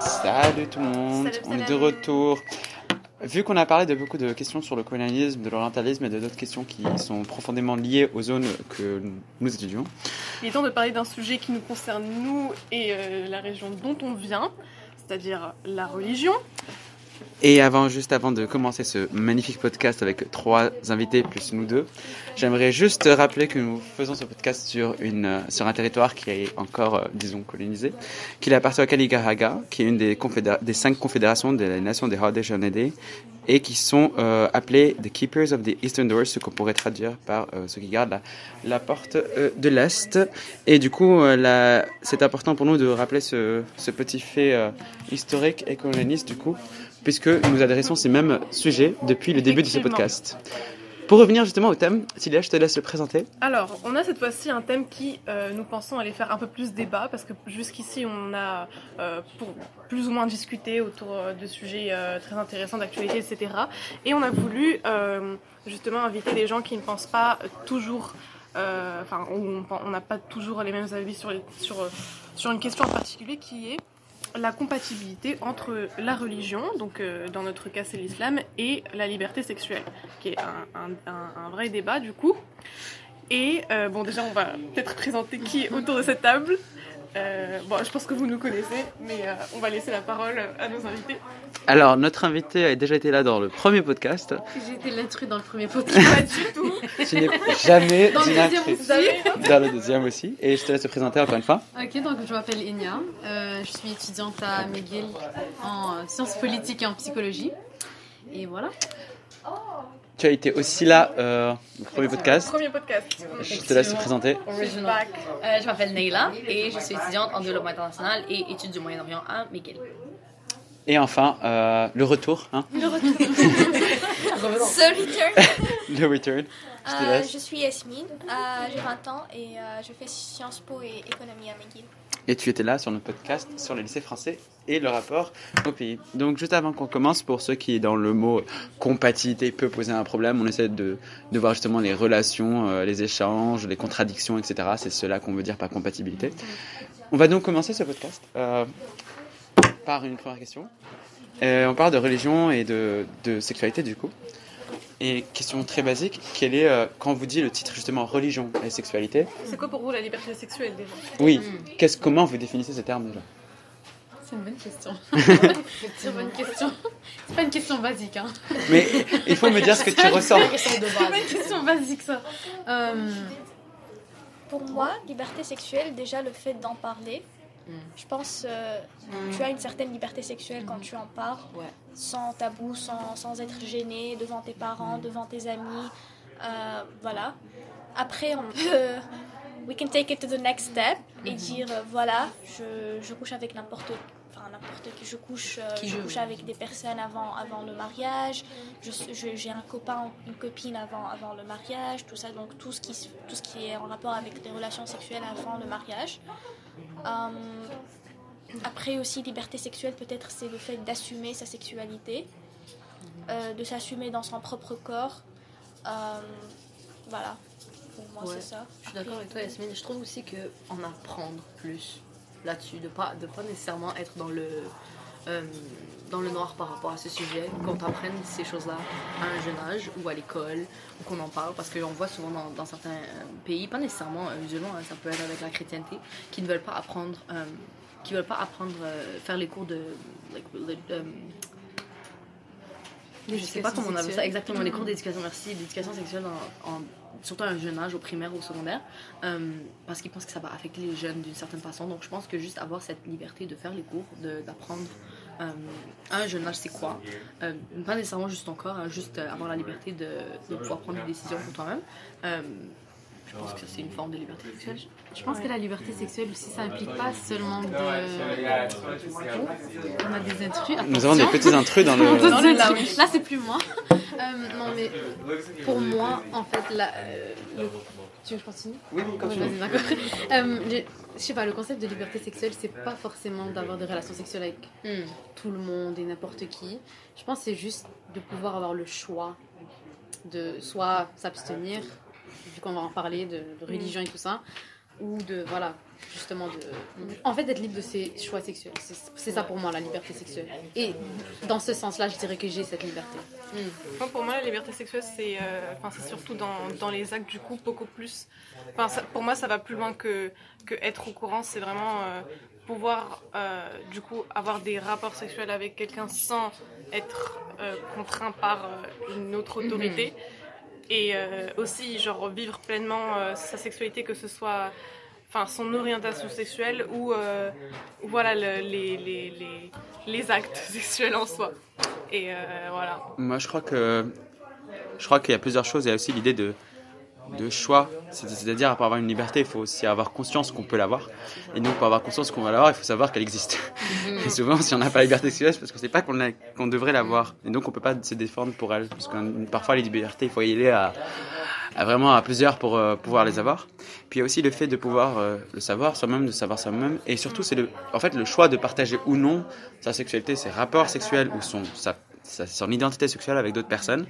Salut tout le monde, Salut, on est de retour. Vu qu'on a parlé de beaucoup de questions sur le colonialisme, de l'orientalisme et de d'autres questions qui sont profondément liées aux zones que nous étudions, Il est temps de parler d'un sujet qui nous concerne nous et euh, la région dont on vient, c'est-à-dire la religion. Et avant, juste avant de commencer ce magnifique podcast avec trois invités plus nous deux, j'aimerais juste rappeler que nous faisons ce podcast sur, une, euh, sur un territoire qui est encore, euh, disons, colonisé, qu'il appartient à Kaligaraga, qui est une des, cinq confédérations des nations des Haudenosaunee, et qui sont euh, appelés The Keepers of the Eastern Doors, ce qu'on pourrait traduire par euh, ceux qui gardent la, porte de l'Est. Et du coup, c'est important pour nous de rappeler ce, petit fait historique et colonialiste, du coup, puisque nous adressons ces mêmes sujets depuis le début de ce podcast. Pour revenir justement au thème, Cilia, je te laisse le présenter. Alors, on a cette fois-ci un thème qui, euh, nous pensons, allait faire un peu plus débat, parce que jusqu'ici, on a euh, pour plus ou moins discuté autour euh, de sujets euh, très intéressants d'actualité, etc. Et on a voulu justement inviter des gens qui ne pensent pas toujours, enfin, où on n'a pas toujours les mêmes avis sur, les- sur, sur une question en particulier qui est la compatibilité entre la religion, donc euh, dans notre cas c'est l'islam, et la liberté sexuelle, qui est un, vrai débat du coup. Et euh, bon, déjà, on va peut-être présenter qui est autour de cette table. Euh, bon, je pense que vous nous connaissez, mais euh, on va laisser la parole à nos invités. Alors, notre invité a déjà été là dans le premier podcast. J'ai été l'intrus dans le premier podcast. Pas du tout. Tu n'es jamais Dans une Dans le deuxième aussi. Et je te laisse te présenter encore une fois. Ok, donc je m'appelle Enya. Euh, je suis étudiante à McGill en sciences politiques et en psychologie. Et voilà. Tu as été aussi là euh, au premier podcast. Premier podcast. Je te laisse te présenter. Back. Euh, je m'appelle Neila et je suis étudiante en développement international et études du Moyen-Orient à McGill. Et enfin, euh, le retour, hein, The Return. le return. Je te Euh, laisse. je suis Yasmine, euh, j'ai 20 ans et euh, je fais Sciences Po et économie à McGill. Et tu étais là sur notre podcast sur le lycée français et le rapport au pays. Donc juste avant qu'on commence, pour ceux qui dans le mot compatibilité peut poser un problème, on essaie de, de voir justement les relations, euh, les échanges, les contradictions, etc. C'est cela qu'on veut dire par compatibilité. On va donc commencer ce podcast euh, par une première question. Euh, on parle de religion et de, de sexualité du coup. Et question très basique, quel est, euh, quand on vous dit le titre justement religion et sexualité, C'est quoi pour vous la liberté sexuelle déjà? Oui, qu'est-ce, comment vous définissez ces termes déjà? C'est une bonne question. C'est une bonne question. C'est pas une question basique, hein. Mais il faut me dire ce que tu ressens. C'est pas une question basique, ça. Euh, Pour moi, liberté sexuelle, déjà le fait d'en parler, Mm. je pense euh, tu as une certaine liberté sexuelle quand tu en parles, Ouais. sans tabou, sans, sans être gêné devant tes parents, devant tes amis. euh, voilà. Après, on peut. We can take it to the next step et dire euh, voilà, je, je couche avec n'importe enfin n'importe qui. Je couche, euh, Qui je je couche avec des personnes avant, avant le mariage. Je J'ai un copain, une copine avant, avant le mariage, tout ça. Donc tout ce, qui, tout ce qui est en rapport avec les relations sexuelles avant le mariage. Euh, après aussi, liberté sexuelle, peut-être c'est le fait d'assumer sa sexualité, euh, de s'assumer dans son propre corps. Euh, voilà, pour moi Ouais. c'est ça. Je suis d'accord avec toi, Yasmine. Je trouve aussi qu'en apprendre plus là-dessus, de pas, de pas nécessairement être dans le, euh, dans le noir par rapport à ce sujet, qu'on t'apprenne ces choses-là à un jeune âge ou à l'école, ou qu'on en parle, parce qu'on voit souvent dans, dans certains pays, pas nécessairement euh, musulmans, hein, ça peut être avec la chrétienté, qui ne veulent pas apprendre, euh, qui veulent pas apprendre, euh, faire les cours de, like, euh, je sais pas comment on appelle ça exactement, les cours d'éducation, merci, d'éducation sexuelle en, en- surtout à un jeune âge, au primaire ou au secondaire, euh, parce qu'ils pensent que ça va affecter les jeunes d'une certaine façon. Donc je pense que juste avoir cette liberté de faire les cours, de- d'apprendre euh, à un jeune âge c'est quoi, euh, pas nécessairement juste ton corps, hein, juste euh, avoir la liberté de, de pouvoir prendre des décisions pour toi-même. Euh, je pense que c'est une forme de liberté sexuelle. je pense que la liberté sexuelle aussi, ça implique pas seulement de. On a des intrus. Nous avons des attention. petits intrus dans le. Dans le. Là, c'est plus moi. Euh, non, mais pour moi, en fait, la- euh, le- Tu veux que je continue Oui, oui, Ouais, vas-y, d'accord. Euh, je je sais pas, le concept de liberté sexuelle, c'est pas forcément d'avoir des relations sexuelles avec Hmm. tout le monde et n'importe qui. Je pense que c'est juste de pouvoir avoir le choix de soit s'abstenir, vu qu'on va en parler, de, de religion et tout ça, ou de, voilà, justement, de. En fait, d'être libre de ses choix sexuels. C'est ça pour moi, la liberté sexuelle. Et dans ce sens-là, je dirais que j'ai cette liberté. Moi, pour moi, la liberté sexuelle, c'est euh, enfin, c'est surtout dans, dans les actes du coup beaucoup plus. Enfin, ça- pour moi, ça va plus loin que, que être au courant. C'est vraiment euh, pouvoir euh, du coup avoir des rapports sexuels avec quelqu'un sans être euh, contraint par une autre autorité. Et aussi, genre, vivre pleinement sa sexualité, que ce soit enfin, son orientation sexuelle ou, euh, voilà, le- les, les, les, les actes sexuels en soi. Et euh, voilà. Moi, je crois que je crois qu'il y a plusieurs choses. Il y a aussi l'idée de de choix, C'est- c'est-à-dire pour avoir une liberté, il faut aussi avoir conscience qu'on peut l'avoir. Et donc pour avoir conscience qu'on va l'avoir, il faut savoir qu'elle existe. Et souvent, si on n'a pas la liberté sexuelle, c'est parce qu'on sait pas qu'on devrait l'avoir. Et donc on peut pas se défendre pour elle, parce que parfois les libertés, il faut y aller à, à vraiment à plusieurs pour euh, pouvoir les avoir. Puis il y a aussi le fait de pouvoir euh, le savoir soi-même, de savoir soi-même, et surtout c'est le, en fait le choix de partager ou non sa sexualité, ses rapports sexuels ou son sa, sa- son identité sexuelle avec d'autres personnes,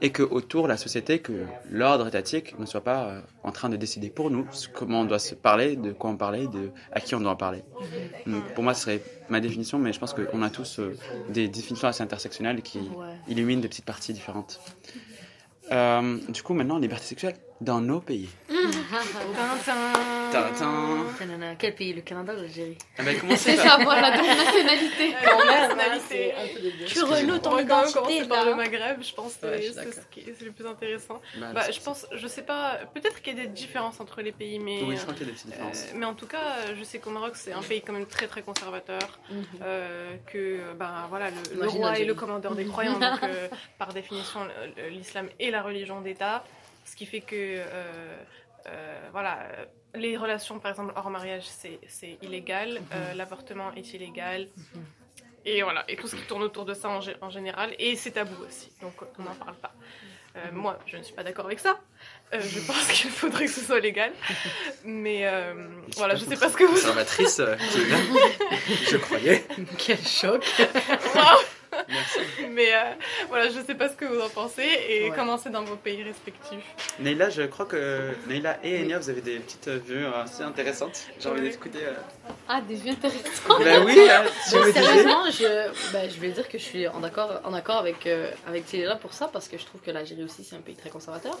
et que autour la société, que l'ordre étatique ne soit pas euh, en train de décider pour nous comment on doit se parler, de quoi on parler, de à qui on doit en parler. Donc, pour moi, ce serait ma définition, mais je pense qu'on a tous des définitions assez intersectionnelles qui illuminent des petites parties différentes. Euh, du coup, maintenant, liberté sexuelle dans nos pays. Tintin. Tintin. Canada. Quel pays? Le Canada ou l'Algérie? Ah commencez C'est ça, voilà, donc nationalité. Quand même, hein, Nationalité. Tu renoue On ton identité commencer par le là. Maghreb, je pense que Ouais, c'est ce qui est c'est le plus intéressant. Bah, Bah, je pense, je sais pas, peut-être qu'il y a des différences entre les pays, mais, Oui, je crois qu'il y a des petites euh, différences. mais en tout cas, je sais qu'au Maroc, c'est un pays quand même très très conservateur, euh, que ben, voilà, le, roi est le commandeur des croyants, donc euh, par définition, l'islam est la religion d'État, ce qui fait que euh, euh, voilà, les relations par exemple hors mariage, c'est c'est illégal, euh, l'avortement est illégal. Et voilà, et tout ce qui tourne autour de ça en, gé- en général, et c'est tabou aussi, donc on n'en parle pas. Euh, moi, je ne suis pas d'accord avec ça. Euh, je pense qu'il faudrait que ce soit légal. Mais euh, voilà, je sais pas ce que vous Conservatrice, euh, je croyais. Quel choc Merci. Mais euh, voilà, je sais pas ce que vous en pensez et Ouais. comment c'est dans vos pays respectifs. Neila, je crois que Neila et Enya, vous avez des petites euh, vues euh, assez intéressantes. J'ai envie d'écouter. euh. Ah, des vues intéressantes. Bah oui, hein, si sérieusement, je, bah, je vais dire que je suis en accord, en accord avec, euh, avec Célia pour ça, parce que je trouve que l'Algérie aussi, c'est un pays très conservateur.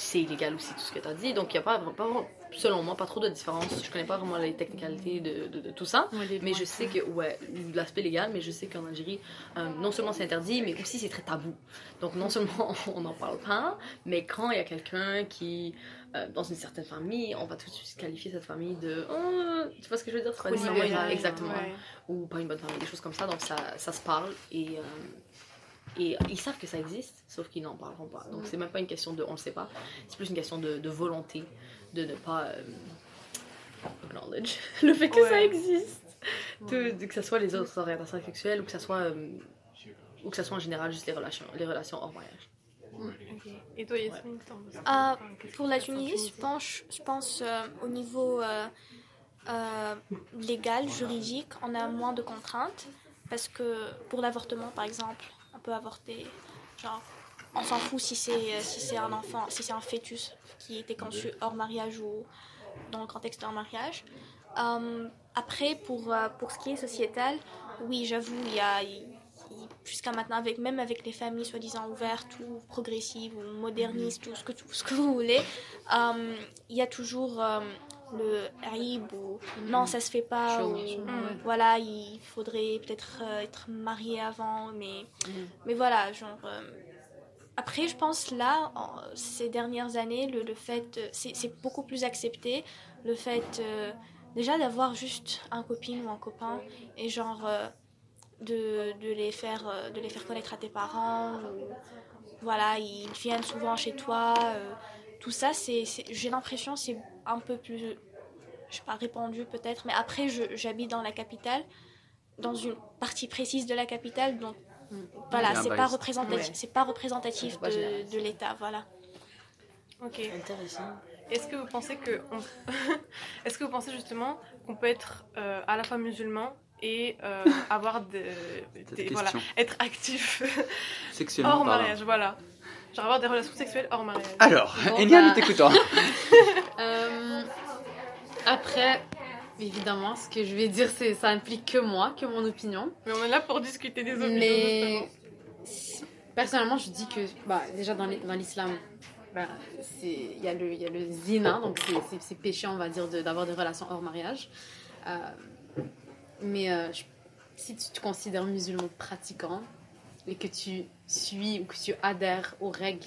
C'est illégal aussi, tout ce que tu as dit. Donc, il n'y a pas, pas, vraiment- selon moi, pas trop de différence. Je connais pas vraiment les technicalités de, de, de tout ça. Mais je sais que, ouais, l'aspect légal, mais je sais qu'en Algérie, euh, non seulement c'est interdit, mais aussi c'est très tabou. Donc non seulement on n'en parle pas, mais quand il y a quelqu'un qui, euh, dans une certaine famille, on va tout de suite qualifier cette famille de... Oh, tu vois ce que je veux dire? C'est pas oui, grave, oui, exactement. ouais. Ou pas une bonne famille, des choses comme ça. Donc ça, ça se parle et... euh, et ils savent que ça existe, sauf qu'ils n'en parleront pas. Donc c'est même pas une question de on le sait pas, c'est plus une question de, de volonté, de ne pas euh, acknowledge le fait que ça Ouais. existe. De, de- que ce soit les autres orientations sexuelles ou que ce soit, euh, ou que ce soit en général juste les relations, les relations hors mariage. Ok. Et toi, Enfin, qu'est-ce Pour la Tunisie, je pense, je pense euh, au niveau euh, euh, légal, juridique, on a moins de contraintes. Parce que pour l'avortement, par exemple, on peut avorter. Genre, on s'en fout si c'est euh, si c'est un enfant, si c'est un fœtus qui était conçu hors mariage ou dans le contexte d'un mariage. Euh, après, pour, euh, pour ce qui est sociétal, oui, j'avoue, il y a, jusqu'à maintenant, avec, même avec les familles soi-disant ouvertes ou progressives ou modernistes ou ce que, tout ce que vous voulez, il y a toujours le haïb ou non, ça se fait pas. Ou. Voilà, il faudrait peut-être euh, être marié avant, mais, mais voilà, genre. euh, après, je pense là, en- ces dernières années, le, le fait, euh, c'est beaucoup plus accepté, le fait euh, déjà d'avoir juste un copine ou un copain et genre de, de les faire, de les faire connaître à tes parents ou voilà, ils viennent souvent chez toi. Tout ça, c'est, c'est- j'ai l'impression c'est un peu plus, je sais pas, répandu peut-être, mais après, je- j'habite dans la capitale, dans une partie précise de la capitale, donc voilà, Bien c'est pas représentatif, Ouais. c'est pas représentatif C'est pas de, l'État, voilà. Ok. Intéressant. Est-ce que vous pensez que on- est-ce que vous pensez justement qu'on peut être euh, à la fois musulman et euh, avoir de, des- voilà, être actif Sexuellement hors mariage, voilà. Genre avoir des relations sexuelles hors mariage. Alors, Bon, Eliane, bah. nous t'écoutons. Euh, après, évidemment, ce que je vais dire, c'est ça implique que moi, que mon opinion. Mais on est là pour discuter des opinions. Mais personnellement, je dis que bah, déjà dans l'is- dans l'islam, bah, c'est- il y, a le- il y a le zina, donc c'est- péché, on va dire, de- d'avoir des relations hors mariage. Euh, mais euh, je- si tu te considères musulman pratiquant et que tu suis ou que tu adhères aux règles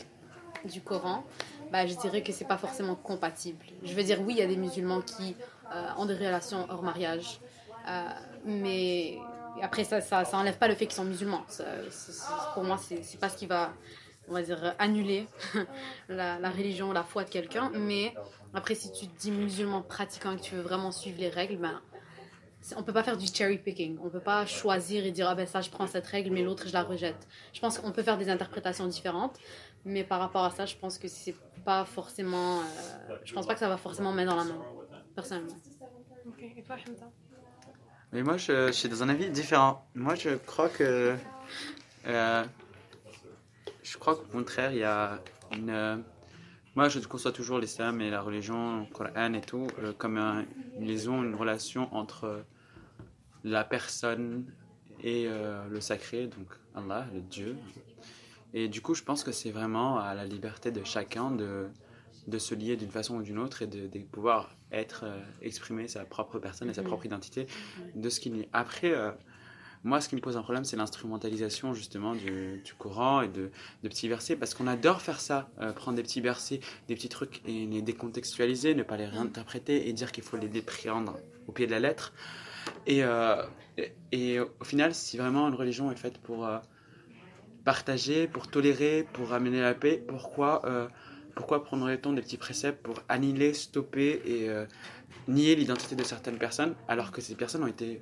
du Coran, bah, je dirais que c'est pas forcément compatible. Je veux dire, oui, il y a des musulmans qui euh, ont des relations hors mariage, euh, mais après, ça, ça, pas le fait qu'ils sont musulmans. Pour moi, c'est pas ce qui va, on va dire, annuler la, religion ou la foi de quelqu'un. Mais après, si tu te dis musulman pratiquant et que tu veux vraiment suivre les règles, ben, on peut pas faire du cherry picking. On peut pas choisir et dire ah ben ça je prends cette règle mais l'autre je la rejette. Je pense qu'on peut faire des interprétations différentes, mais par rapport à ça, je pense que c'est pas forcément, euh, je pense pas que ça va forcément mettre dans la main, personnellement. Ok. Et toi, Hamza? Mais moi, je, je suis dans un avis différent. Moi, je crois que. euh, je crois qu'au contraire, il y a une. Euh, moi, je conçois toujours l'islam et la religion, le Coran et tout, euh, comme un- une liaison, une relation entre la personne et euh, le sacré, donc Allah, le Dieu. Et du coup, je pense que c'est vraiment à la liberté de chacun de, de se lier d'une façon ou d'une autre et de, de pouvoir être, euh, exprimer sa propre personne et sa Mhm. propre identité de ce qu'il est. Après, euh, moi, ce qui me pose un problème, c'est l'instrumentalisation justement du, du Coran et de, de petits versets, parce qu'on adore faire ça, euh, prendre des petits versets, des petits trucs et les décontextualiser, ne pas les réinterpréter et dire qu'il faut les déprendre au pied de la lettre. Et, euh, et, au final, si vraiment une religion est faite pour euh, partager, pour tolérer, pour amener la paix, pourquoi, pourquoi prendrait-on des petits préceptes pour annihiler, stopper et nier l'identité de certaines personnes, alors que ces personnes ont été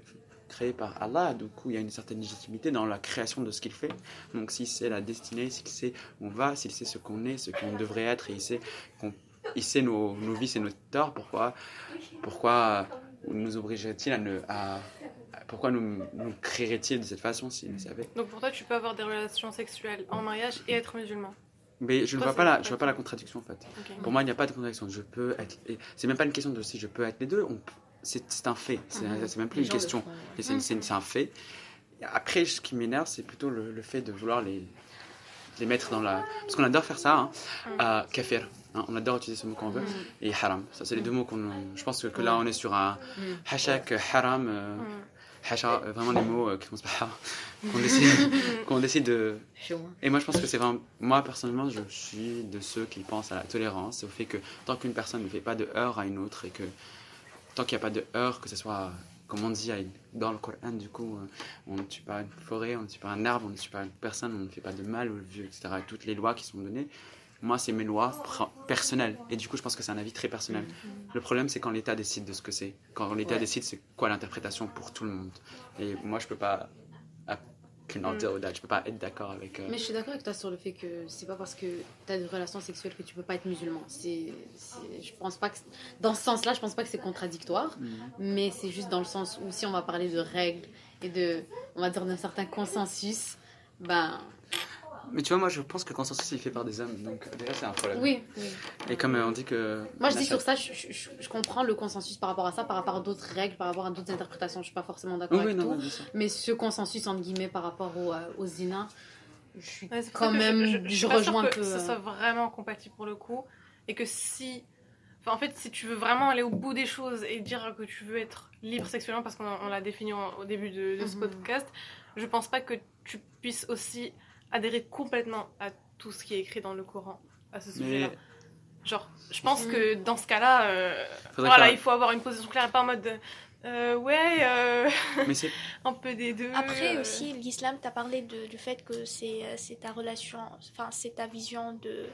créées par Allah, du coup il y a une certaine légitimité dans la création de ce qu'il fait. Donc s'il sait la destinée, s'il sait où on va, s'il sait ce qu'on est, ce qu'on devrait être, et il sait, qu'on- il sait nos, nos vices et nos torts, pourquoi, pourquoi nous obligerait-il à ne... À, pourquoi nous, nous créerait-il de cette façon s'il le savait? Donc pour toi, tu peux avoir des relations sexuelles en mariage et être musulman? Mais je ne vois pas la, je vois pas la contradiction en fait. Pour moi, il n'y a pas de contradiction. Je peux être. C'est même pas une question de si je peux être les deux. on- C'est un fait. C'est c'est même plus Les une question. ouais. C'est un fait. Après, ce qui m'énerve, c'est plutôt le, le fait de vouloir les, les mettre dans la. Parce qu'on adore faire ça. Hein. Euh, kafir. hein, on adore utiliser ce mot qu'on veut. Et haram. Ça, c'est les deux mots qu'on. Je pense que, que là, on est sur un Mhm. hachak, haram. euh, Mm. hasha, euh, vraiment les mots euh, qui commencent par qu'on décide, qu'on décide de, et moi, je pense que c'est vraiment. Moi, personnellement, je suis de ceux qui pensent à la tolérance, au fait que tant qu'une personne ne fait pas de heurts à une autre et que tant qu'il n'y a pas de heurts, que ce soit, comme on dit dans le Coran, du coup, euh, on ne tue pas une forêt, on ne tue pas un arbre, on ne tue pas une personne, on ne fait pas de mal aux vieux, etc. Et toutes les lois qui sont données. Moi, c'est mes lois personnelles. Et du coup, je pense que c'est un avis très personnel. Le problème, c'est quand l'État décide de ce que c'est. Quand l'État Ouais. décide, c'est quoi l'interprétation pour tout le monde. Et moi, je peux pas. Cannot deal with that. Je peux pas être d'accord avec. euh, Mais je suis d'accord avec toi sur le fait que c'est pas parce que tu as des relations sexuelles que tu peux pas être musulman. C'est, je pense pas que dans ce sens-là, je pense pas que c'est contradictoire, Mhm. mais c'est juste dans le sens où si on va parler de règles et de, on va dire d'un certain consensus, ben Mais tu vois, moi je pense que le consensus il est fait par des hommes, donc euh, déjà c'est un problème. oui. oui. Et comme euh, on dit que. Moi, je dis sur ça, je, je- je- je comprends le consensus par rapport à ça, par rapport à d'autres règles, par rapport à d'autres interprétations. Je suis pas forcément d'accord Oui, oui, avec non, tout, non, mais ce consensus entre guillemets par rapport au, euh, au zina, je suis Ouais, quand que même, je, je, rejoins un que peu. ce euh, soit vraiment compatible pour le coup et que si enfin, en fait si tu veux vraiment aller au bout des choses et dire que tu veux être libre sexuellement parce qu'on on l'a défini en- au début de, de ce Mhm. podcast je pense pas que tu puisses aussi adhérer complètement à tout ce qui est écrit dans le Coran à ce sujet-là Mais genre je pense Mhm. que dans ce cas-là euh, voilà faire- il faut avoir une position claire et pas en mode euh, ouais euh, Mais c'est. un peu des deux Après euh, aussi, l'islam, tu as parlé de- du fait que c'est c'est ta relation, enfin c'est ta vision de,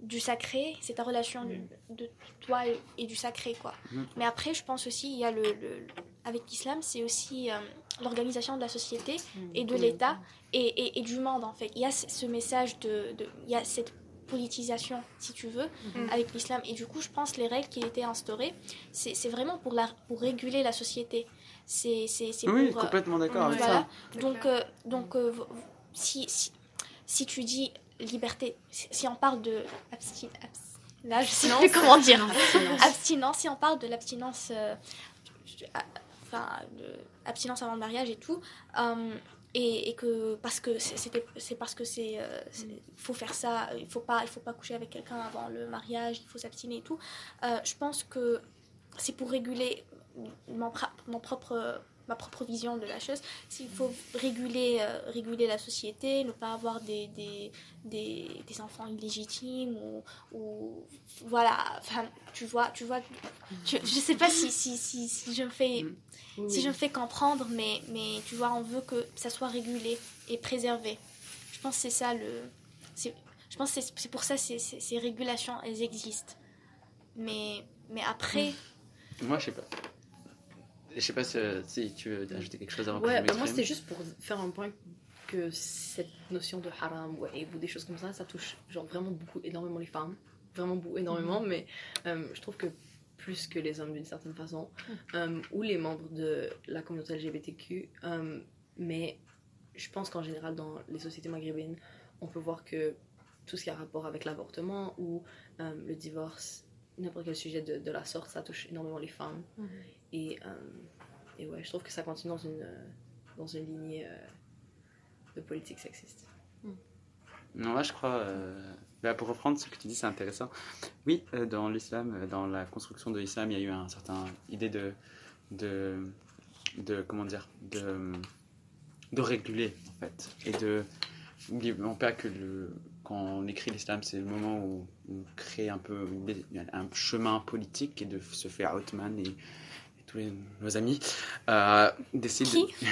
du sacré, c'est ta relation de, de toi et, du sacré quoi. Mhm. Mais après, je pense aussi, il y a le, le- avec l'islam, c'est aussi euh, l'organisation de la société et de l'État et, et- et du monde en fait. Il y a ce message de, de- il y a cette politisation, si tu veux, Mhm. avec l'islam. Et du coup, je pense les règles qui étaient instaurées, c'est c'est vraiment pour, la, pour réguler la société. C'est c'est- c'est Oui, pour, euh, complètement d'accord avec voilà. ça. Donc, euh, donc euh, si, si, si tu dis liberté, si, si on parle de absti- abs- là je sais plus comment dire, abstinence, si on parle de l'abstinence, euh, ah, enfin, abstinence avant le mariage et tout, euh, et, que parce que c'est- parce que c'est, euh, c'est- faut faire ça, il faut pas, il faut pas coucher avec quelqu'un avant le mariage, il faut s'abstiner et tout. euh, je pense que c'est pour réguler mon propre ma propre vision de la chose. S'il faut réguler, euh, réguler la société, ne pas avoir des, des, des, des enfants illégitimes ou, ou voilà, enfin, tu vois, tu vois, je, je sais pas si, si, si, si je me fais, si je me fais comprendre, mais, mais tu vois, on veut que ça soit régulé et préservé. Je pense que c'est ça le, c'est, je pense que c'est c'est pour ça ces, ces, ces régulations, elles existent. Mais, mais après, Moi, je sais pas. Je sais pas si, euh, si tu veux ajouter quelque chose avant que Ouais, je bah moi c'était juste pour faire un point que cette notion de haram ouais, ou des choses comme ça, ça touche genre vraiment beaucoup, énormément les femmes. Vraiment beaucoup, énormément, mais euh, je trouve que plus que les hommes d'une certaine façon, euh, ou les membres de la communauté LGBTQ. euh, mais je pense qu'en général, dans les sociétés maghrébines, on peut voir que tout ce qui a rapport avec l'avortement ou euh, le divorce, n'importe quel sujet de, de la sorte, ça touche énormément les femmes. Mhm. Et, euh, et ouais, je trouve que ça continue dans une, euh, dans une lignée euh, de politique sexiste. Non, moi je crois. euh, bah, pour reprendre ce que tu dis, c'est intéressant. Oui, dans l'islam, dans la construction de l'islam, il y a eu un certain idée de, de, de comment dire, de, de réguler en fait, et de n'oublions pas que quand on écrit l'islam, c'est le moment où on crée un peu un chemin politique et de se faire Othman et tous les- nos amis euh, décident. Qui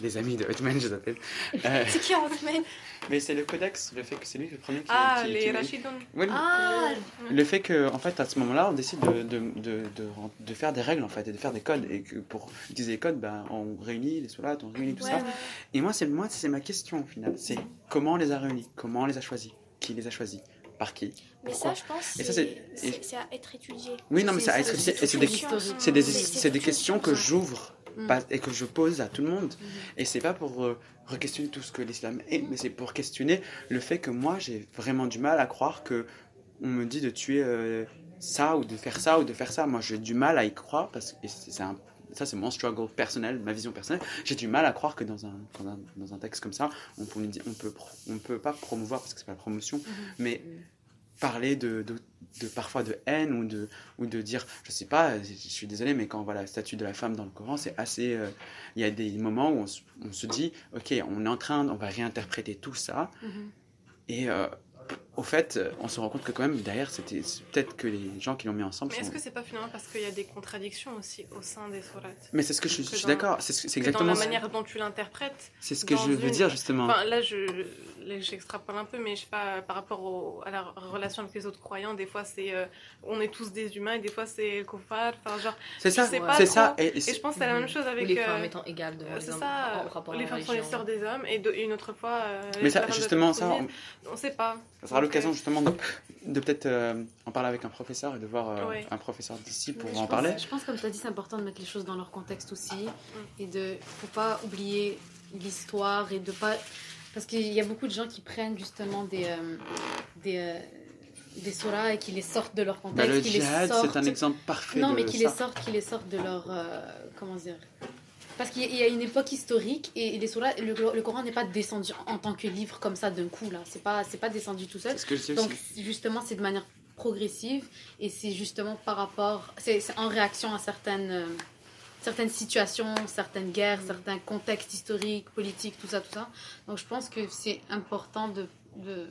Les amis de Othman, je les appelle. Euh, c'est qui fait mais c'est le codex, le fait que c'est lui le premier qui. Ah, qui- les qui- Rachidun. Oui, Ah, le fait que, en fait, à ce moment-là, on décide de, de, de, de, de faire des règles, en fait, et de faire des codes. Et que pour utiliser les codes, ben, on réunit les sourates, on réunit tout ouais, ça. ouais. Et moi, c'est moi, c'est ma question, au final. C'est comment on les a réunis? Comment on les a choisis? Qui les a choisis? Par qui Mais Pourquoi ça, je pense, Et ça, c'est c'est- c'est- c'est à être étudié. Oui, non, mais C'est- c'est- été c'est et c'est des, c'est C'est- questions que j'ouvre Mm. pas- et que je pose à tout le monde. Et c'est pas pour euh, re-questionner tout ce que l'islam est, mais c'est pour questionner le fait que moi, j'ai vraiment du mal à croire que on me dit de tuer euh, ça ou de faire ça ou de faire ça. Moi, j'ai du mal à y croire parce que c'est un ça, c'est mon struggle personnel, ma vision personnelle. J'ai du mal à croire que dans un, dans un, dans un texte comme ça, on peut, on peut, on peut pas promouvoir, parce que c'est pas la promotion, mais parler de, de, de parfois de haine ou de, ou de dire, je sais pas, je suis désolé, mais quand on voit la statue de la femme dans le Coran, c'est assez. euh, Il y a des moments où on, se- on se dit, ok, on est en train, on va réinterpréter tout ça, Mhm. et euh, au fait, euh, on se rend compte que quand même, derrière, c'était peut-être que les gens qui l'ont mis ensemble. Mais est-ce sont- que c'est pas finalement parce qu'il y a des contradictions aussi au sein des sourates Mais c'est ce que je, suis d'accord, c'est Que Dans exactement la manière dont tu l'interprètes. C'est ce que je veux une- dire justement. Enfin, là, je, j'extrapole un peu, mais je sais pas, par rapport au- à la relation avec les autres croyants, des fois c'est euh, on est tous des humains et des fois c'est kofar. Enfin, genre, C'est ça, pas c'est ça. Et, et je pense que c'est la même chose avec. les euh, femmes étant égales devant euh, les hommes ça, en rapport à les femmes sont les sœurs des hommes, et de- une autre fois. euh, mais les ça, justement, ça, on, on sait pas. ça sera l'occasion euh, justement de, de peut-être euh, en parler avec un professeur et de voir euh, Ouais. un professeur d'ici pour Mais en je parler. Pense, je pense, comme tu as dit, c'est important de mettre les choses dans leur contexte aussi. Et de faut pas oublier l'histoire et de pas. Parce qu'il y a beaucoup de gens qui prennent justement des. euh, des euh, des surahs et qui les sortent de leur Bah, contexte, le qui les djihad, sortent. c'est un exemple parfait Non, de mais qui les sortent, qui les sortent de leur euh, comment dire Parce qu'il y a- une époque historique et les surahs, le, le Coran n'est pas descendu en tant que livre comme ça d'un coup là. C'est pas c'est pas descendu tout seul. Ce que Donc aussi. justement, c'est de manière progressive et c'est justement par rapport, c'est c'est en réaction à certaines, euh, certaines situations, certaines guerres, certains contextes historiques, politiques, tout ça, tout ça. Donc je pense que c'est important de, de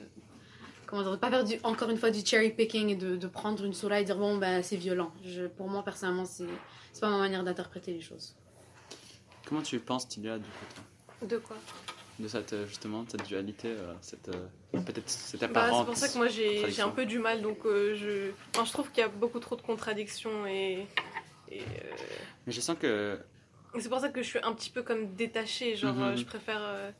comment dire, de pas faire du, encore une fois du cherry picking et de, de prendre une sola et dire bon ben c'est violent. Je, pour moi personnellement, c'est c'est pas ma manière d'interpréter les choses. Comment tu penses, Tilia, du coup, toi, De quoi? De cette justement cette dualité, euh, cette euh, peut-être cette Bah, apparente. c'est pour ça que moi j'ai un peu du mal, donc euh, je, enfin, je trouve qu'il y a beaucoup trop de contradictions et, et, euh, Mais je sens que et c'est pour ça que je suis un petit peu comme détachée, genre Mhm. euh, je préfère euh,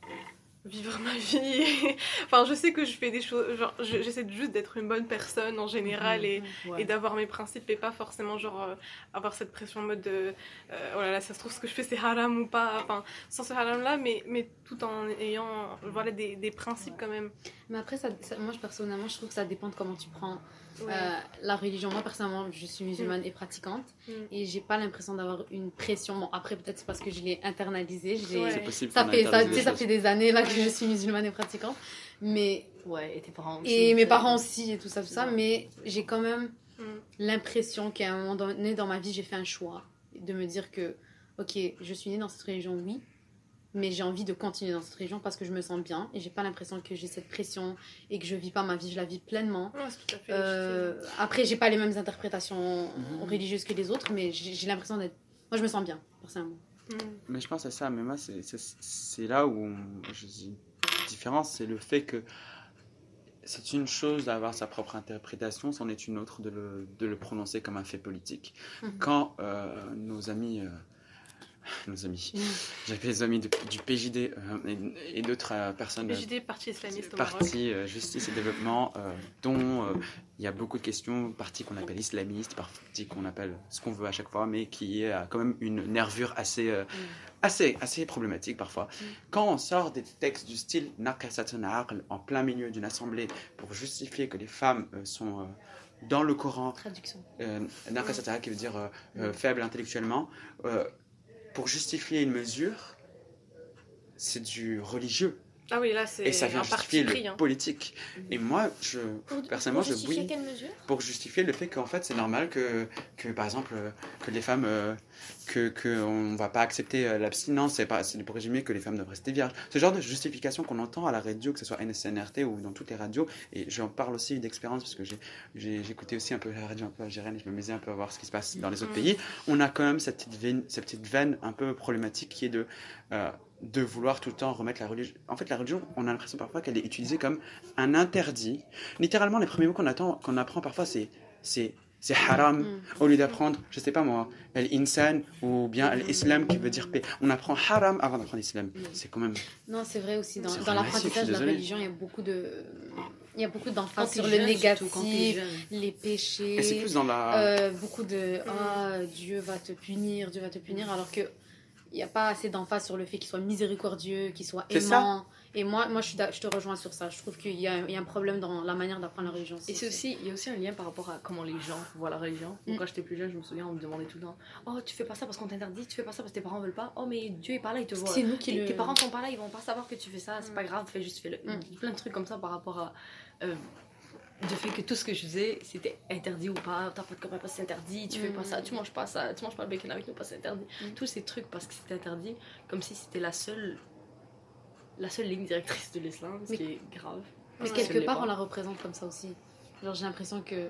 vivre ma vie. enfin, je sais que je fais des choses. Genre, je- j'essaie juste d'être une bonne personne en général et, Ouais. et d'avoir mes principes et pas forcément genre euh, avoir cette pression en mode de euh, oh là là ça se trouve ce que je fais c'est haram ou pas enfin sans ce haram là mais mais tout en ayant voilà des, des principes quand même Mais après, ça, ça- moi, je, personnellement, je trouve que ça dépend de comment tu prends Ouais. euh, la religion. Moi, personnellement, je suis musulmane et pratiquante. Mm. Et j'ai pas l'impression d'avoir une pression. Bon, après, peut-être c'est parce que je l'ai internalisé. je l'ai- Ouais. C'est possible. Ça fait, ça, fait des années là que je suis musulmane et pratiquante. Mais, Ouais, et tes parents aussi. et mes parents aussi et tout ça, tout ça. Mais j'ai quand même Mm. l'impression qu'à un moment donné dans ma vie, j'ai fait un choix de me dire que, ok, je suis née dans cette religion, oui, mais j'ai envie de continuer dans cette religion parce que je me sens bien et j'ai pas l'impression que j'ai cette pression et que je vis pas ma vie, je la vis pleinement. Ouais, c'est tout à fait Euh, après, j'ai pas les mêmes interprétations Mhm. religieuses que les autres, mais j'ai j'ai l'impression d'être. Moi, je me sens bien, personnellement. Mm. Mais je pense à ça, mais moi, c'est- là où je dis différence, c'est le fait que c'est une chose d'avoir sa propre interprétation, c'en est une autre de le, de le prononcer comme un fait politique. Mhm. Quand euh, nos amis, euh, nos amis, j'appelle les amis de- du PJD euh, et, et d'autres euh, personnes, PJD, parti islamiste au parti euh, justice et développement, euh, dont euh, il y a beaucoup de questions, parti qu'on appelle islamiste, parti qu'on appelle ce qu'on veut à chaque fois, mais qui a quand même une nervure assez, euh, assez, assez problématique parfois. Quand on sort des textes du style Naqasatun Aql en plein milieu d'une assemblée pour justifier que les femmes sont dans le Coran, Traduction. euh, qui veut dire euh, euh, faible intellectuellement, pour justifier une mesure, c'est du religieux. Ah oui, là, c'est Et ça vient un justifier parti le pris. hein. politique. Et moi, je, Pour, Personnellement, pour je mesure? pour justifier le fait qu'en fait c'est normal que, que par exemple que les femmes euh, que que on va pas accepter euh, l'abstinence c'est pas c'est pour résumer que les femmes doivent rester vierges ce genre de justification qu'on entend à la radio que ce soit NSNRT ou dans toutes les radios et j'en parle aussi d'expérience parce que j'ai j'ai j'écoutais aussi un peu la radio un peu algérienne et je me misais un peu à voir ce qui se passe dans les autres Mhm. pays on a quand même cette petite veine cette petite veine un peu problématique qui est de euh, de vouloir tout le temps remettre la religion. En fait, la religion, on a l'impression parfois qu'elle est utilisée comme un interdit. Littéralement, les premiers mots qu'on attend, qu'on apprend parfois, c'est c'est c'est haram. Mm. Au lieu d'apprendre, je sais pas moi, l'insan ou bien l'islam qui veut dire paix. On apprend haram avant d'apprendre l'islam. C'est quand même. Non, c'est vrai aussi. Dans, dans l'apprentissage de la religion, il y a beaucoup de. Il y a beaucoup t'es sur le négatif, les péchés. Et c'est plus dans la. Euh, beaucoup de ah Dieu va te punir, Dieu va te punir, alors que il n'y a pas assez d'emphase sur le fait qu'il soit miséricordieux, qu'il soit aimant. Et moi, moi je, suis d'a- je te rejoins sur ça. Je trouve qu'il y, a il y a un problème dans la manière d'apprendre la religion. Et c'est aussi, il y a aussi un lien par rapport à comment les gens voient la religion. Mm. Quand j'étais plus jeune, je me souviens, on me demandait tout le temps Oh, tu fais pas ça parce qu'on t'interdit, tu fais pas ça parce que tes parents veulent pas. Oh, mais Dieu est pas là, il te voit. C'est nous qui Tes, le. tes parents sont pas là, ils vont pas savoir que tu fais ça, c'est pas grave, fais juste fais-le. Mm. Plein de trucs comme ça par rapport à. Euh, du fait que tout ce que je faisais, c'était interdit ou pas, t'as pas de copain parce que c'est interdit, tu fais pas Mm. ça, tu manges pas ça, tu manges pas le bacon avec nous que c'est interdit. Mm. Tous ces trucs parce que c'était interdit, comme si c'était la seule. La seule ligne directrice de l'islam, ce qui est grave. Mais quelque part, pas. on la représente comme ça aussi. Genre, j'ai l'impression que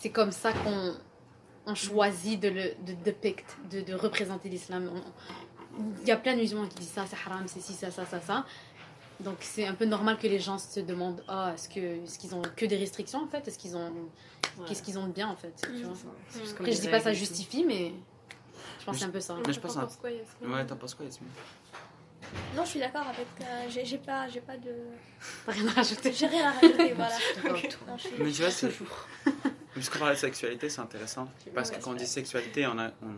c'est comme ça qu'on on choisit de le de depict, de, de représenter l'islam. Il y a plein de musulmans qui disent ça, c'est haram, c'est ci, ça, ça, ça, ça. Donc, c'est un peu normal que les gens se demandent ah, est-ce que est-ce qu'ils ont que des restrictions en fait? Est-ce qu'ils ont qu'est-ce qu'ils ont de bien en fait? Tu vois? C'est juste Mm. Après, je dis pas ça justifie, mais je pense que c'est un peu ça. Mais je pense T'en à- penses quoi, Yasmine? Ouais, t'en penses quoi, Yasmine? Non, je suis d'accord avec. euh, j'ai pas, j'ai pas de. T'as rien à rajouter J'ai rien à rajouter, voilà. D'accord. Non, je suis- Mais tu vois, c'est. Toujours. Puisqu'on parle de sexualité, c'est intéressant. Parce que quand on dit sexualité, on, a, on,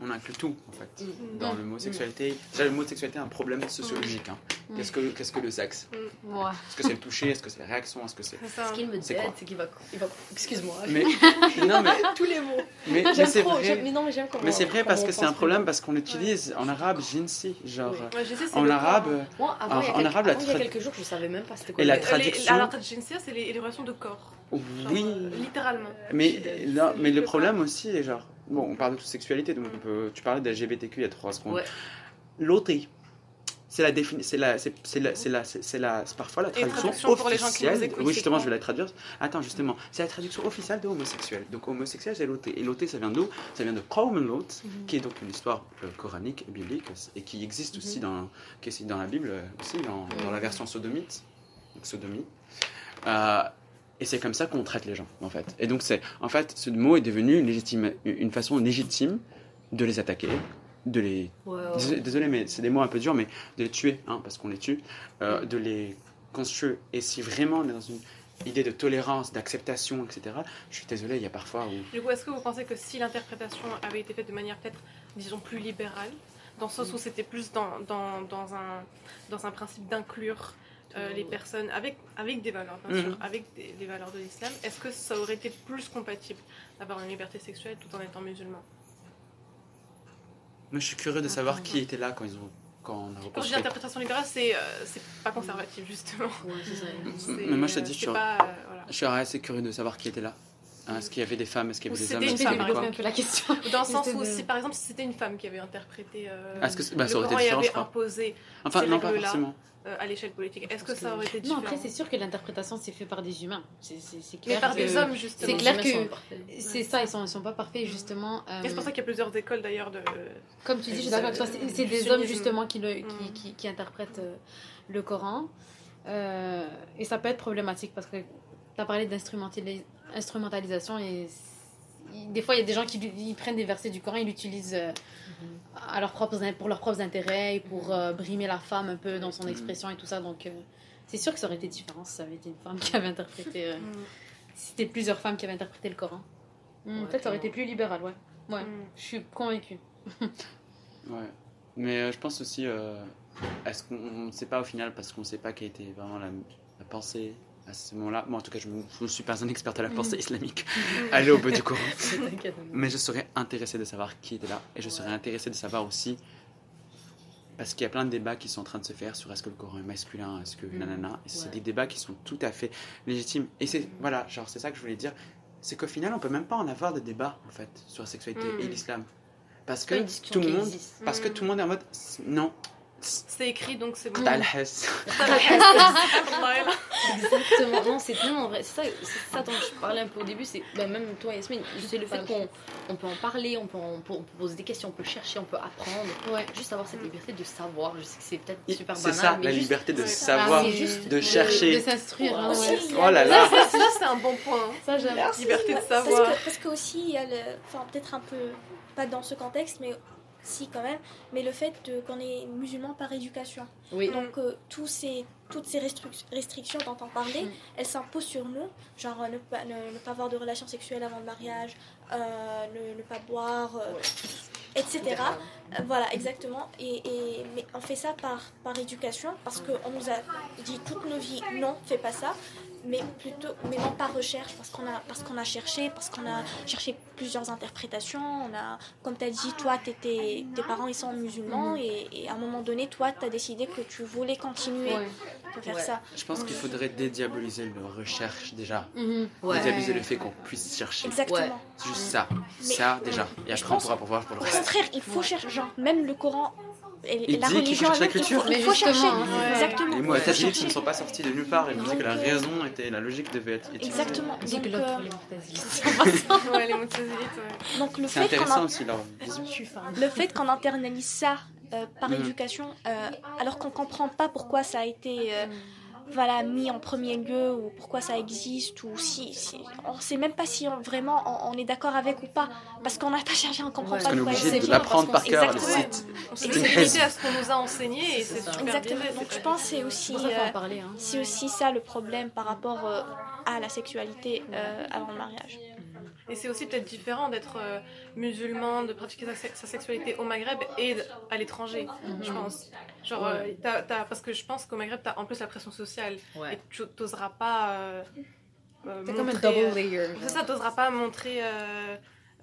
on inclut tout, en fait. Mm. Dans le mot sexualité. Déjà, le mot sexualité a un problème sociologique. hein. Mm. Qu'est-ce que, qu'est-ce que le sexe? Ouais. Est-ce que c'est le toucher? Est-ce que c'est la réaction? Est-ce que c'est. Ce qu'il me C'est dit, quoi? c'est qu'il va, il va. Excuse-moi. Mais. Non, mais. tous les mots. Mais, J'aime c'est trop. vrai. Mais non, mais j'aime comment. Mais c'est vrai parce on que c'est un problème parce qu'on utilise en arabe jinsi, genre Oui. Ouais, je sais, en arabe. Moi, avant, Alors, il y a en quelques, arabe, la avant, il y a tra- quelques jours, je savais même pas c'était quoi. Et la traduction- Alors, tajinsia, c'est les, relations de corps. Oui. euh, littéralement. Mais, le problème aussi est genre. Bon, on parle de sexualité, donc on peut, tu parlais d'LGBTQ il y a 3 secondes. Ouais. L'auté, c'est la défini- c'est la, c'est, c'est la, c'est la, c'est, c'est la, c'est parfois la traduction traduction pour les gens qui nous officielle. écoutent, oui, justement, je vais la traduire. Attends, justement, c'est la traduction officielle de homosexuel. Donc homosexuel, c'est l'auté. Et l'auté, ça vient d'où? Ça vient de Qawm Lot, Mhm. qui est donc une histoire euh, coranique biblique et qui existe aussi dans, qui est dans la Bible, euh, aussi dans, dans la version sodomite, donc sodomie. Euh, et c'est comme ça qu'on traite les gens, en fait. Et donc, c'est, en fait, ce mot est devenu une, légitime, une façon légitime de les attaquer, de les ouais. Désolé, désolé, mais c'est des mots un peu durs, mais de les tuer, hein, parce qu'on les tue, euh, de les construire. Et si vraiment on est dans une idée de tolérance, d'acceptation, etc., je suis désolé, il y a parfois où. Du coup, est-ce que vous pensez que si l'interprétation avait été faite de manière peut-être, disons, plus libérale, dans le sens où c'était plus dans, dans, dans, un, dans un principe d'inclure euh, les personnes avec, avec des valeurs, bien Mhm. sûr, avec des, des valeurs de l'islam, est-ce que ça aurait été plus compatible d'avoir une liberté sexuelle tout en étant musulman? Moi, je suis curieux de savoir qui était là quand ils ont. Quand on a Quand je dis interprétation libérale, c'est euh, c'est pas conservatif, justement. Ouais, c'est ça. Mais moi, je te euh, dis, je suis- pas, euh, voilà. Je suis assez curieux de savoir qui était là. Hein, Est-ce qu'il y avait des femmes Est-ce qu'il y avait des hommes c'était Est-ce une qu'il y femme, avait quoi un peu la question. Dans le sens où, de- si par exemple, si c'était une femme qui avait interprété euh, Est-ce que bah, ça le aurait été différent, je avait crois. imposé Enfin, ces non, pas forcément. euh, à l'échelle politique, est-ce que ça aurait été Non, différent après, c'est sûr que l'interprétation, c'est fait par des humains. C'est c'est Mais clair. par que- des hommes, justement. C'est clair que-. C'est ça, ils sont, ils sont pas parfaits, justement. euh, Et c'est pour ça qu'il y a plusieurs écoles d'ailleurs de. Comme tu dis, je suis d'accord avec toi. C'est des hommes justement qui, Mm. interprètent euh, le Coran. Euh, et ça peut être problématique parce que tu as parlé d'instrumentalisation et des fois il y a des gens qui ils prennent des versets du Coran, ils l'utilisent euh, à leurs propres, pour leurs propres intérêts et pour euh, brimer la femme un peu dans son expression et tout ça. Donc euh, c'est sûr que ça aurait été différent si ça avait été une femme qui avait interprété. euh, Mm. si c'était plusieurs femmes qui avaient interprété le Coran. Mm, Ouais, Peut-être ça aurait été plus libéral, ouais. Ouais, Mm. je suis convaincue. Ouais. Mais euh, je pense aussi, euh, est-ce qu'on ne sait pas au final, parce qu'on ne sait pas quelle était vraiment la, la pensée à ce moment-là. Moi, en tout cas, je ne suis pas un expert de la pensée islamique. Allez au bout du Coran. T'inquiète. Mais je serais intéressé de savoir qui était là. Et je serais intéressé de savoir aussi. Parce qu'il y a plein de débats qui sont en train de se faire sur est-ce que le Coran est masculin, est-ce que Mhm. nanana. Et c'est Ouais. des débats qui sont tout à fait légitimes. Et c'est voilà, genre c'est ça que je voulais dire. C'est qu'au final, on peut même pas en avoir de débat en fait sur la sexualité Mhm. et l'islam. Parce que tout le monde, existe. parce que tout le monde est en mode non. C'est écrit donc c'est bon. T'as le hess. Exactement, non, c'est tellement vrai. C'est ça, c'est ça dont je parlais un peu au début. C'est bah, même toi, Yasmine, c'est le fait qu'on on peut en parler, on peut, en- on peut- on peut poser des questions, on peut chercher, on peut apprendre. Ouais. Juste avoir cette liberté de savoir. Je sais que c'est peut-être C'est super banal, ça, mais la juste- liberté de savoir, Ah, c'est juste de de- chercher. De s'instruire. hein, ouais. Oh là le- là. Ça, c'est un bon point. hein. Ça, j'aime. Liberté de Parce savoir. que, parce que aussi, il y a le. Enfin, peut-être un peu. Pas dans ce contexte, mais si quand même. Mais le fait qu'on est musulman par éducation. Oui. Donc, euh, tous ces, toutes ces restric- restrictions dont on parlait, Mm. elles s'imposent sur nous. Genre, euh, ne pas, ne, ne pas avoir de relations sexuelles avant le mariage, euh, ne, ne pas boire, euh, etc. Euh, Voilà, exactement. Et, et- mais on fait ça par, par éducation parce qu'on nous a dit toute nos vies non, fais pas ça. Mais plutôt, mais non par recherche parce qu'on a, parce qu'on a cherché, parce qu'on a cherché plusieurs interprétations. On a, comme tu as dit, toi, t'étais- tes parents ils sont musulmans et, et à un moment donné, toi, tu as décidé que tu voulais continuer Ouais. de faire Ouais. ça. Je pense qu'il faudrait dédiaboliser la recherche déjà. Mhm. Ouais. Dédiaboliser le fait qu'on puisse chercher. Exactement. C'est juste ça. Mais- ça déjà. Et je après on pourra pouvoir pour le Au reste. contraire, il faut chercher, genre, même le Coran et, Il et la dit qu'il faut religion, il culture. faut, il Mais faut chercher. hein. Exactement. Les mots Il attachés ne sont pas sortis de nulle part et nous dit que la Donc, raison était la logique devait être utilisée. Exactement. Donc, l'autre, euh. Ouais, les ouais. donc le C'est fait qu'on intéressant aussi leur le fait qu'on internalise ça euh, par Mhm. éducation, euh, alors qu'on comprend pas pourquoi ça a été euh, voilà, mis en premier lieu ou pourquoi ça existe ou si, si on sait même pas si on, vraiment on, on est d'accord avec ou pas parce qu'on n'a pas cherché, on comprend Ouais. pas Parce qu'on est obligé il de s'agit. l'apprendre par cœur, le Exactement. site. On C'est s'est limité à ce qu'on nous a enseigné et c'est super Exactement. Donc je pense que c'est aussi euh, parler. Hein. c'est aussi ça le problème par rapport euh, à la sexualité euh, avant le mariage. Et c'est aussi peut-être différent d'être musulman, de pratiquer sa, se- sa sexualité au Maghreb et à l'étranger, je pense. Genre, Ouais. euh, t'as- t'as- parce que je pense qu'au Maghreb, tu as en plus la pression sociale et tu n'oseras pas. euh, euh, C'est comme un double euh, layer. C'est ça, t'oseras pas montrer.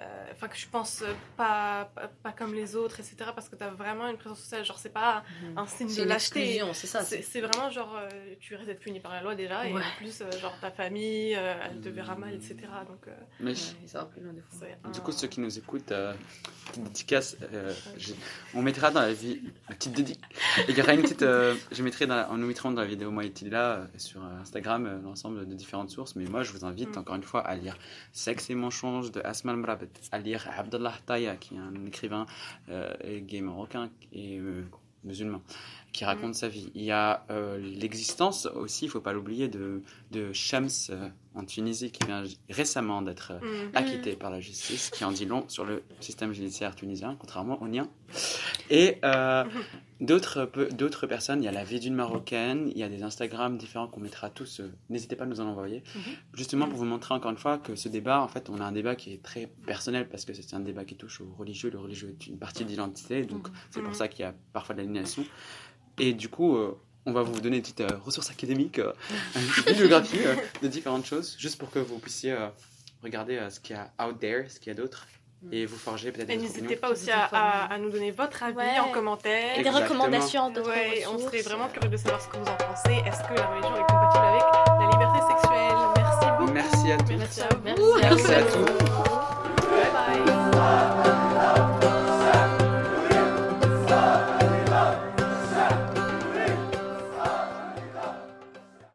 Euh, euh, Enfin, que je pense euh, pas, pas, pas comme les autres, etc. Parce que t'as vraiment une pression sociale. Genre, c'est pas un signe de lâcheté. c'est ça. C'est vraiment genre, euh, tu risques d'être puni par la loi déjà, et en plus, euh, genre, ta famille, euh, elle te verra mal, etc. Donc, euh, Mais Ouais, ça va plus loin des fois. du coup, ceux qui nous écoutent, euh, petite dédicace, euh, on mettra dans la vie une petite dédic. Il y aura une petite, euh, je mettrai dans la, nous mettrons dans la vidéo moi et euh, sur Instagram euh, l'ensemble de différentes sources. Mais moi, je vous invite Mm. encore une fois à lire Sexe et mensonge de Asma Mrabet, à lire Abdallah Taya, qui est un écrivain euh, gay marocain et euh, musulman. qui raconte sa vie. Il y a euh, l'existence aussi, il faut pas l'oublier, de, de Shams euh, en Tunisie qui vient récemment d'être euh, Mm. acquitté par la justice, qui en dit long sur le système judiciaire tunisien, contrairement au nien. Et d'autres personnes, il y a la vie d'une Marocaine, il y a des Instagram différents qu'on mettra tous. euh, N'hésitez pas à nous en envoyer. Justement pour vous montrer encore une fois que ce débat, en fait, on a un débat qui est très personnel parce que c'est un débat qui touche au religieux. Le religieux est une partie de l'identité, donc c'est pour Mhm. ça qu'il y a parfois de l'aliénation. Et du coup, euh, on va vous donner des petites euh, ressources académiques, euh, une petite bibliographie de différentes choses, juste pour que vous puissiez regarder ce qu'il y a out there, ce qu'il y a d'autre, et vous forger peut-être Et des n'hésitez pas aussi à, à- à nous donner votre avis Ouais. en commentaire. Et des Exactement. recommandations d'autres Ouais, on serait vraiment curieux de savoir ce que vous en pensez. Est-ce que la religion est compatible avec la liberté sexuelle? Merci beaucoup. Merci à tous. Merci à vous. Merci à Merci à tous.